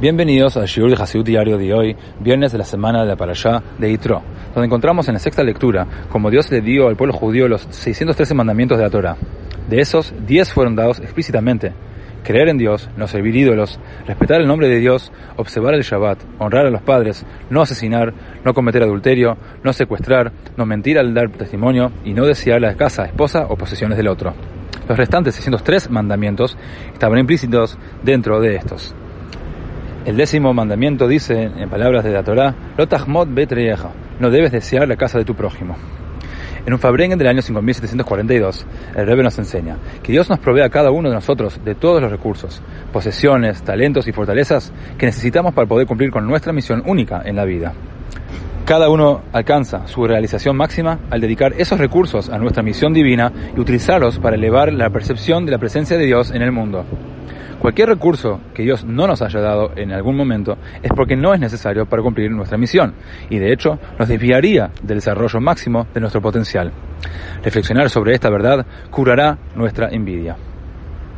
Bienvenidos al Shiur de Hasidut Diario de hoy, viernes de la semana de la de Yitro, donde encontramos en la sexta lectura como Dios le dio al pueblo judío los 613 mandamientos de la Torah. De esos, 10 fueron dados explícitamente. Creer en Dios, no servir ídolos, respetar el nombre de Dios, observar el Shabbat, honrar a los padres, no asesinar, no cometer adulterio, no secuestrar, no mentir al dar testimonio y no desear la casa, esposa o posesiones del otro. Los restantes 603 mandamientos estaban implícitos dentro de estos. El décimo mandamiento dice, en palabras de la Torá, no debes desear la casa de tu prójimo. En un Fabrengen del año 5742, el Rebbe nos enseña que Dios nos provee a cada uno de nosotros de todos los recursos, posesiones, talentos y fortalezas que necesitamos para poder cumplir con nuestra misión única en la vida. Cada uno alcanza su realización máxima al dedicar esos recursos a nuestra misión divina y utilizarlos para elevar la percepción de la presencia de Dios en el mundo. Cualquier recurso que Dios no nos haya dado en algún momento es porque no es necesario para cumplir nuestra misión y de hecho nos desviaría del desarrollo máximo de nuestro potencial. Reflexionar sobre esta verdad curará nuestra envidia.